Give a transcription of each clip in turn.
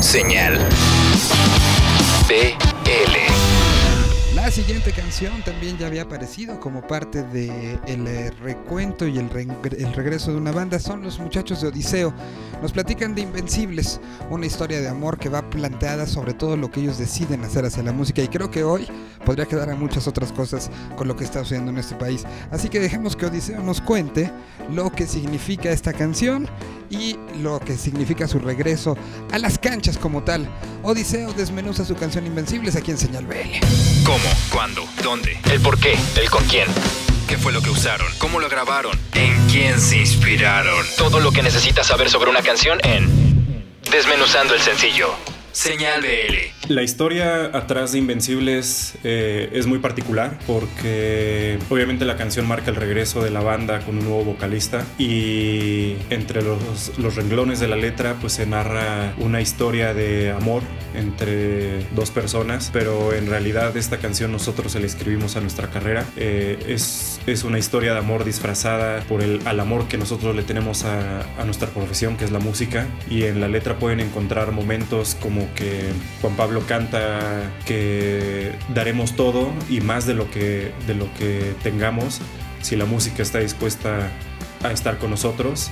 Señal. BL. La siguiente canción también ya había aparecido como parte del el eh, recuento y el, el, regreso de una banda. Son los muchachos de Odiseo. Nos platican de Invencibles, una historia de amor que va planteada sobre todo lo que ellos deciden hacer hacia la música. Y creo que hoy podría quedar a muchas otras cosas con lo que está sucediendo en este país. Así que dejemos que Odiseo nos cuente lo que significa esta canción y lo que significa su regreso a las canchas como tal. Odiseo desmenuza su canción Invencibles aquí en Señal BL. ¿Cómo? ¿Cuándo? ¿Dónde? ¿El por qué? ¿El con quién? ¿Qué fue lo que usaron? ¿Cómo lo grabaron? ¿En quién se inspiraron? Todo lo que necesitas saber sobre una canción en Desmenuzando el sencillo. Señal BL. La historia atrás de Invencibles eh, es muy particular porque obviamente la canción marca el regreso de la banda con un nuevo vocalista y entre los, los renglones de la letra pues se narra una historia de amor entre dos personas, pero en realidad esta canción nosotros se la escribimos a nuestra carrera. Eh, es, es una historia de amor disfrazada por el al amor que nosotros le tenemos a, a nuestra profesión que es la música y en la letra pueden encontrar momentos como que Juan Pablo canta que daremos todo y más de lo que, de lo que tengamos si la música está dispuesta a estar con nosotros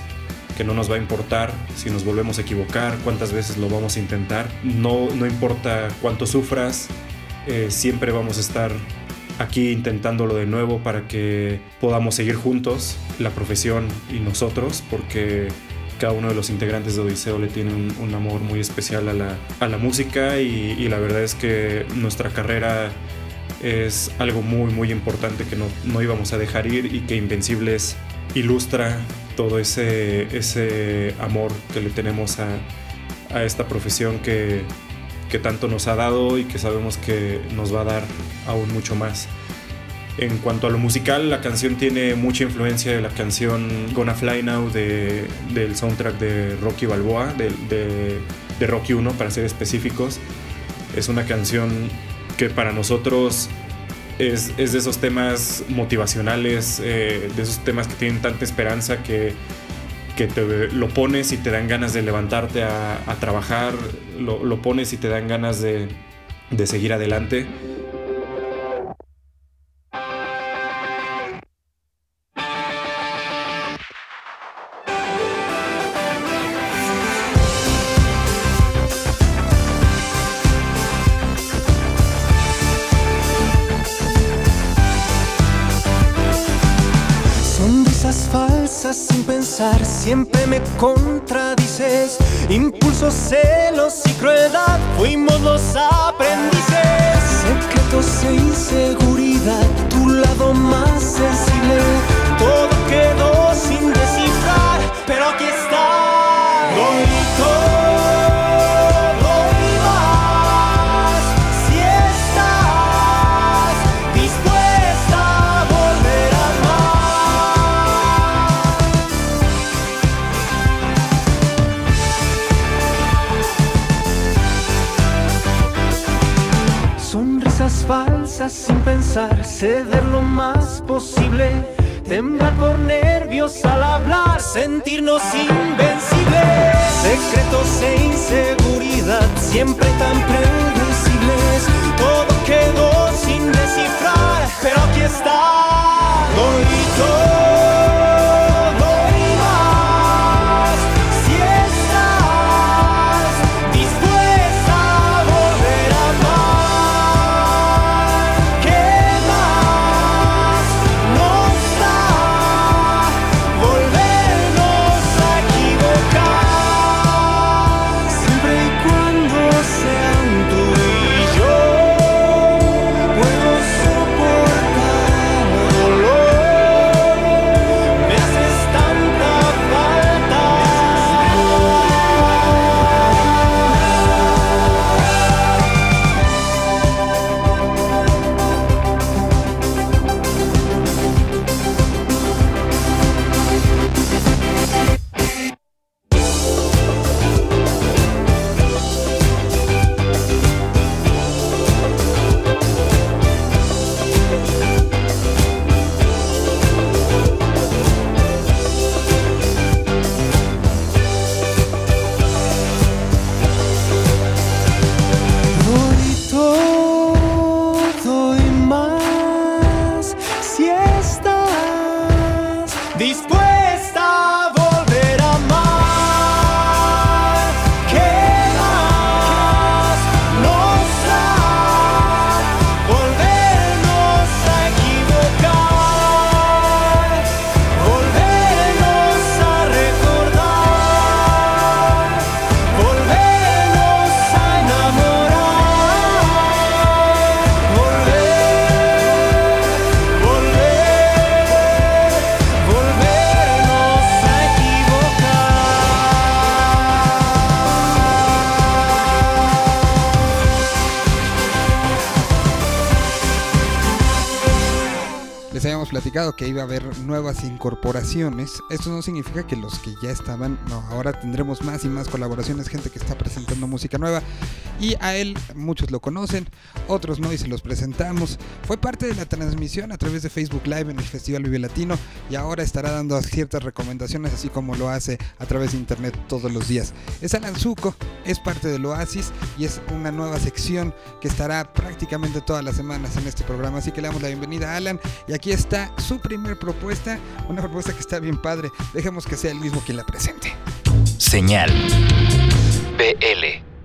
que no nos va a importar si nos volvemos a equivocar, cuántas veces lo vamos a intentar, no, no importa cuánto sufras, eh, siempre vamos a estar aquí intentándolo de nuevo para que podamos seguir juntos, la profesión y nosotros, porque cada uno de los integrantes de Odiseo le tiene un, amor muy especial a la, música y, la verdad es que nuestra carrera es algo muy muy importante que no, íbamos a dejar ir y que Invencibles ilustra todo ese, ese amor que le tenemos a, esta profesión que, que tanto nos ha dado y que sabemos que nos va a dar aún mucho más. En cuanto a lo musical, la canción tiene mucha influencia de la canción Gonna Fly Now de, del soundtrack de Rocky Balboa, de, Rocky 1 para ser específicos. Es una canción que para nosotros es, es de esos temas motivacionales, eh, de esos temas que tienen tanta esperanza que, que te, lo pones y te dan ganas de levantarte a, a trabajar, lo, lo, pones y te dan ganas de, de seguir adelante. Ceder lo más posible, temblar por nervios al hablar, sentirnos invencibles, secretos e inseguridad, siempre platicado que iba a haber nuevas incorporaciones. Esto no significa que los que ya estaban, no, ahora tendremos más y más colaboraciones, gente que está presentando música nueva. Y a él muchos lo conocen, otros no y se los presentamos. Fue parte de la transmisión a través de Facebook Live en el Festival Vive Latino y ahora estará dando ciertas recomendaciones así como lo hace a través de internet todos los días. Es Alan Zuko, es parte del Oasis y es una nueva sección que estará prácticamente todas las semanas en este programa. Así que le damos la bienvenida a Alan y aquí está su primer propuesta, una propuesta que está bien padre. Dejemos que sea el mismo quien la presente. Señal BL.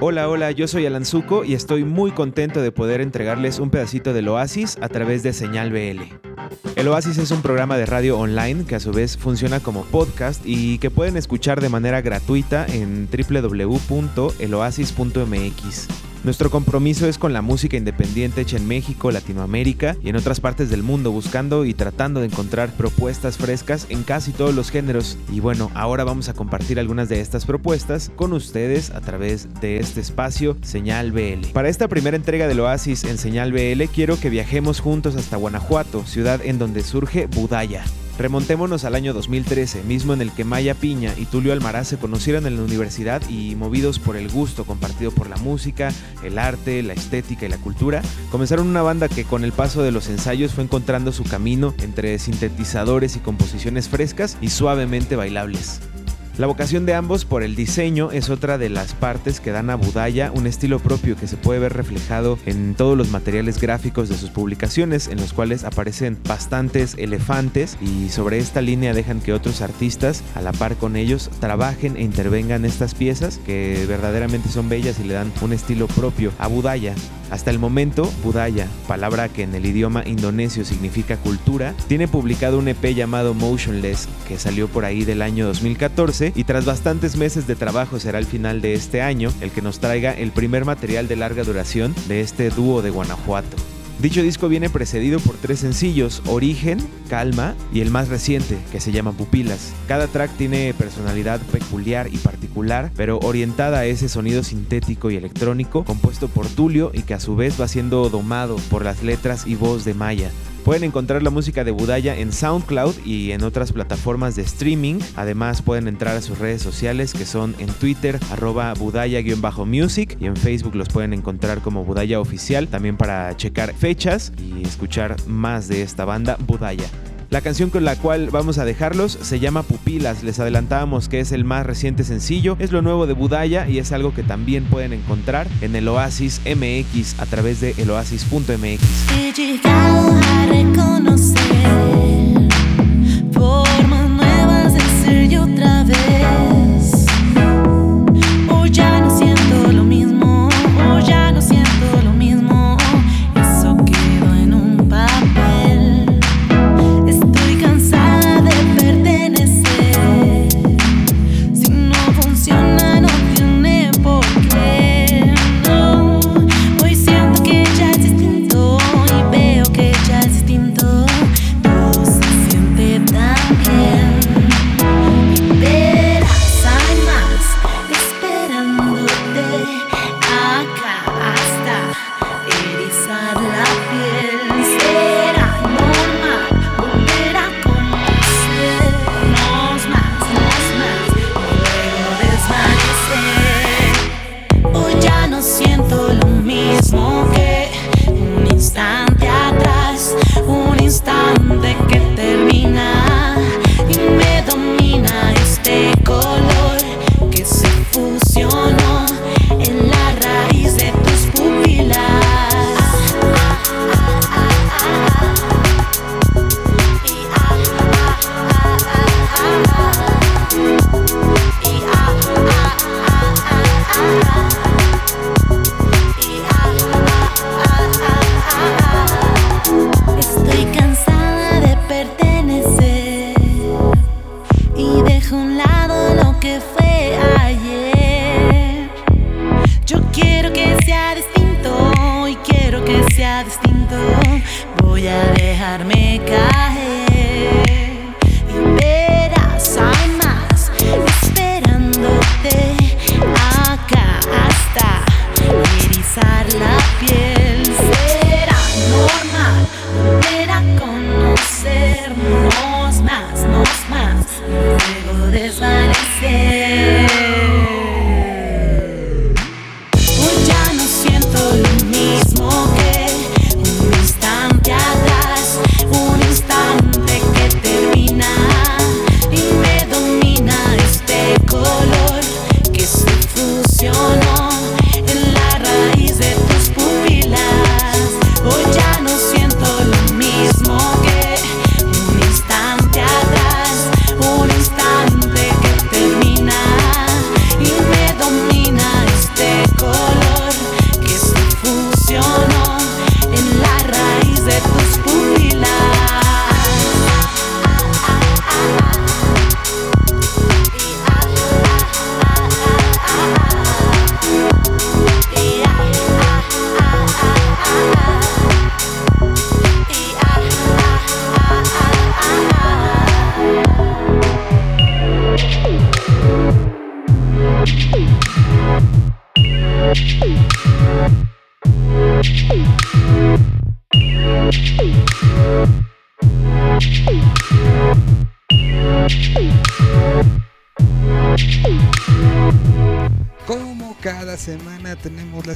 Hola, hola, yo soy Alan Zuko y estoy muy contento de poder entregarles un pedacito del Oasis a través de Señal BL. El Oasis es un programa de radio online que a su vez funciona como podcast y que pueden escuchar de manera gratuita en www.eloasis.mx. Nuestro compromiso es con la música independiente hecha en México, Latinoamérica y en otras partes del mundo, buscando y tratando de encontrar propuestas frescas en casi todos los géneros. Y bueno, ahora vamos a compartir algunas de estas propuestas con ustedes a través de este espacio Señal BL. Para esta primera entrega del Oasis en Señal BL, quiero que viajemos juntos hasta Guanajuato, ciudad en donde surge Budaya. Remontémonos al año 2013, mismo en el que Maya Piña y Tulio Almaraz se conocieron en la universidad y movidos por el gusto compartido por la música, el arte, la estética y la cultura, comenzaron una banda que con el paso de los ensayos fue encontrando su camino entre sintetizadores y composiciones frescas y suavemente bailables. La vocación de ambos por el diseño es otra de las partes que dan a Budaya un estilo propio que se puede ver reflejado en todos los materiales gráficos de sus publicaciones, en los cuales aparecen bastantes elefantes y sobre esta línea dejan que otros artistas, a la par con ellos, trabajen e intervengan estas piezas que verdaderamente son bellas y le dan un estilo propio a Budaya. Hasta el momento, Budaya, palabra que en el idioma indonesio significa cultura, tiene publicado un EP llamado Motionless que salió por ahí del año 2014 y tras bastantes meses de trabajo será el final de este año el que nos traiga el primer material de larga duración de este dúo de Guanajuato. Dicho disco viene precedido por tres sencillos, Origen, Calma y el más reciente, que se llama Pupilas. Cada track tiene personalidad peculiar y particular, pero orientada a ese sonido sintético y electrónico, compuesto por Tulio y que a su vez va siendo domado por las letras y voz de Maya. Pueden encontrar la música de Budaya en SoundCloud y en otras plataformas de streaming. Además pueden entrar a sus redes sociales que son en Twitter arroba budaya-music y en Facebook los pueden encontrar como Budaya Oficial también para checar fechas y escuchar más de esta banda Budaya. La canción con la cual vamos a dejarlos se llama Pupilas. Les adelantábamos que es el más reciente sencillo, es lo nuevo de Budaya y es algo que también pueden encontrar en el Oasis MX a través de eloasis.mx. He llegado a reconocer yo otra vez.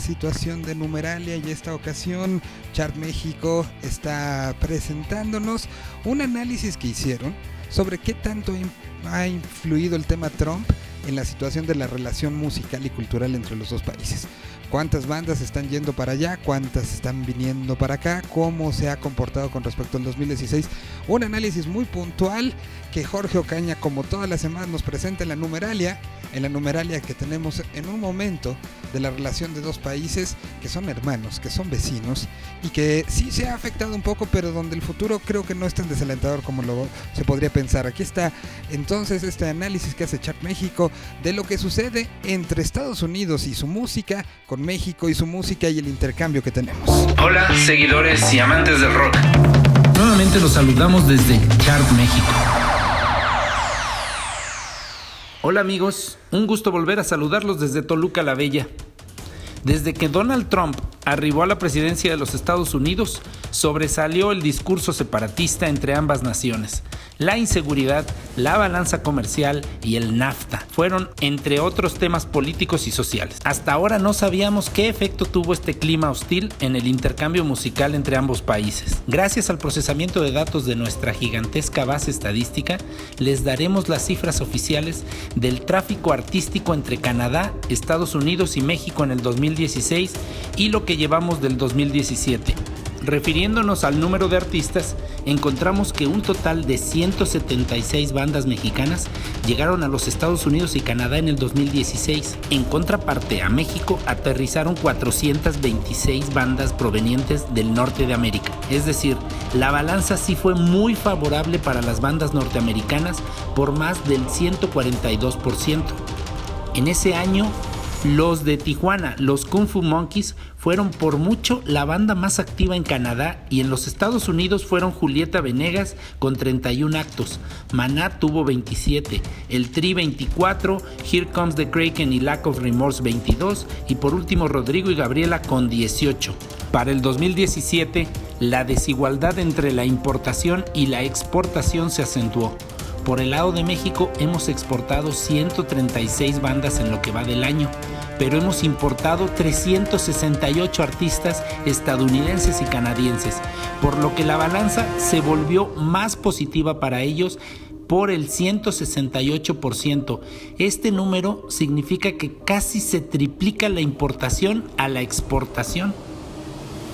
Situación de numeralia y esta ocasión Chart México está presentándonos un análisis que hicieron sobre qué tanto ha influido el tema Trump en la situación de la relación musical y cultural entre los dos países cuántas bandas están yendo para allá, cuántas están viniendo para acá, cómo se ha comportado con respecto al 2016. Un análisis muy puntual que Jorge Ocaña, como todas las semanas, nos presenta en la numeralia, en la numeralia que tenemos en un momento de la relación de dos países que son hermanos, que son vecinos y que sí se ha afectado un poco, pero donde el futuro creo que no es tan desalentador como lo se podría pensar. Aquí está entonces este análisis que hace Chart México de lo que sucede entre Estados Unidos y su música con México y su música y el intercambio que tenemos. Hola, seguidores y amantes del rock. Nuevamente los saludamos desde Chart México. Hola amigos, un gusto volver a saludarlos desde Toluca la Bella. Desde que Donald Trump arribó a la presidencia de los Estados Unidos, sobresalió el discurso separatista entre ambas naciones. La inseguridad, la balanza comercial y el NAFTA fueron entre otros temas políticos y sociales. Hasta ahora no sabíamos qué efecto tuvo este clima hostil en el intercambio musical entre ambos países. Gracias al procesamiento de datos de nuestra gigantesca base estadística, les daremos las cifras oficiales del tráfico artístico entre Canadá, Estados Unidos y México en el 2016 y lo que llevamos del 2017. Refiriéndonos al número de artistas, encontramos que un total de 176 bandas mexicanas llegaron a los Estados Unidos y Canadá en el 2016. En contraparte, a México aterrizaron 426 bandas provenientes del norte de América. Es decir, la balanza sí fue muy favorable para las bandas norteamericanas por más del 142%. En ese año, los de Tijuana, los Kung Fu Monkeys, fueron por mucho la banda más activa en Canadá y en los Estados Unidos fueron Julieta Venegas con 31 actos, Maná tuvo 27, El Tri 24, Here Comes the Kraken y Lack of Remorse 22 y por último Rodrigo y Gabriela con 18. Para el 2017, la desigualdad entre la importación y la exportación se acentuó. Por el lado de México hemos exportado 136 bandas en lo que va del año, pero hemos importado 368 artistas estadounidenses y canadienses, por lo que la balanza se volvió más positiva para ellos por el 168%. Este número significa que casi se triplica la importación a la exportación.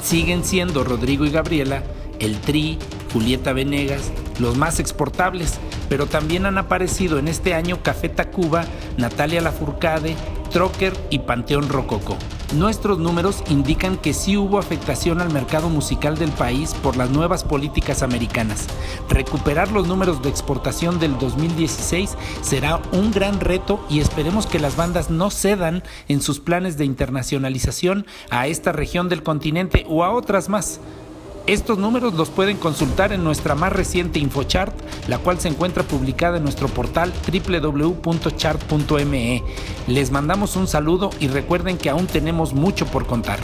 Siguen siendo Rodrigo y Gabriela, el Tri, Julieta Venegas, los más exportables, pero también han aparecido en este año Café Tacuba, Natalia Lafourcade, Trocker y Panteón Rococo. Nuestros números indican que sí hubo afectación al mercado musical del país por las nuevas políticas americanas. Recuperar los números de exportación del 2016 será un gran reto y esperemos que las bandas no cedan en sus planes de internacionalización a esta región del continente o a otras más. Estos números los pueden consultar en nuestra más reciente InfoChart, la cual se encuentra publicada en nuestro portal www.chart.me. Les mandamos un saludo y recuerden que aún tenemos mucho por contar.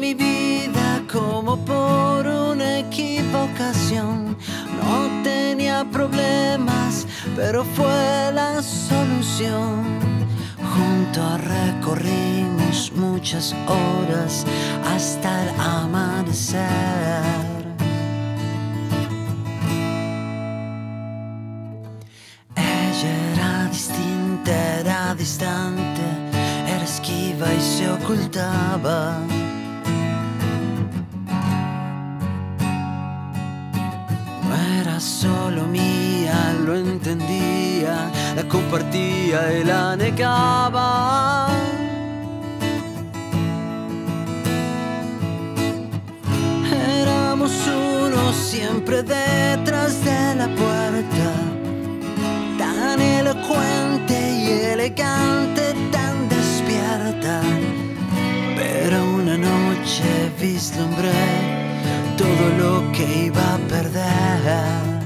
mi vida como por una equivocación. No tenía problemas, pero fue la solución. Juntos recorrimos muchas horas hasta el amanecer. Ella era distinta, era distante, era esquiva y se ocultaba. Mía, lo entendía, la compartía y la negaba. Éramos uno siempre detrás de la puerta, tan elocuente y elegante, tan despierta. Pero una noche vislumbré todo lo que iba a perder.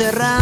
Heridas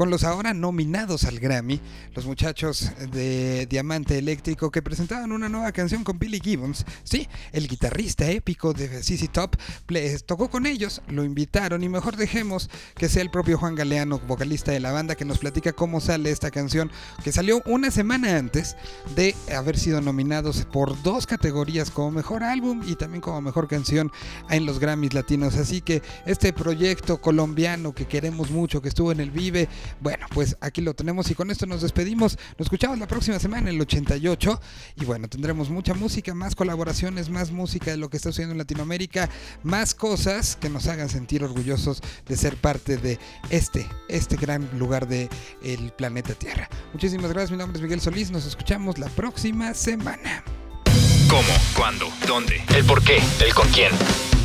con los ahora nominados al Grammy, los muchachos de Diamante Eléctrico que presentaban una nueva canción con Billy Gibbons. Sí, el guitarrista épico de CC Top ple- tocó con ellos, lo invitaron y mejor dejemos que sea el propio Juan Galeano, vocalista de la banda, que nos platica cómo sale esta canción que salió una semana antes de haber sido nominados por dos categorías como mejor álbum y también como mejor canción en los Grammys latinos. Así que este proyecto colombiano que queremos mucho, que estuvo en el Vive, bueno, pues aquí lo tenemos y con esto nos despedimos. Nos escuchamos la próxima semana, el 88. Y bueno, tendremos mucha música, más colaboraciones, más música de lo que está sucediendo en Latinoamérica, más cosas que nos hagan sentir orgullosos de ser parte de este, este gran lugar del el planeta Tierra. Muchísimas gracias, mi nombre es Miguel Solís, nos escuchamos la próxima semana. ¿Cómo? ¿Cuándo? ¿Dónde? ¿El por qué? ¿El con quién?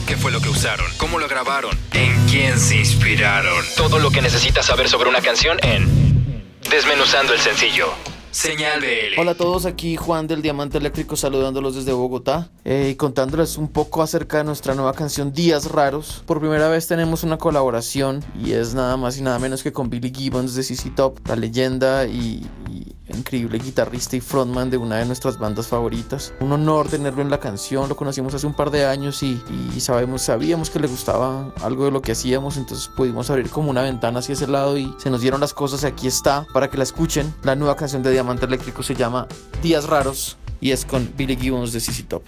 ¿Qué fue lo que usaron? ¿Cómo lo grabaron? ¿En quién se inspiraron? Todo lo que necesitas saber sobre una canción en Desmenuzando el sencillo. Señal BL. Hola a todos, aquí Juan del Diamante Eléctrico saludándolos desde Bogotá eh, y contándoles un poco acerca de nuestra nueva canción Días Raros. Por primera vez tenemos una colaboración y es nada más y nada menos que con Billy Gibbons de CC Top, la leyenda y, y increíble guitarrista y frontman de una de nuestras bandas favoritas. Un honor tenerlo en la canción, lo conocimos hace un par de años y, sabemos, sabíamos que le gustaba algo de lo que hacíamos, entonces pudimos abrir como una ventana hacia ese lado y se nos dieron las cosas y aquí está para que la escuchen. La nueva canción de Diamante Eléctrico se llama Días Raros y es con Billy Gibbons de CC Top.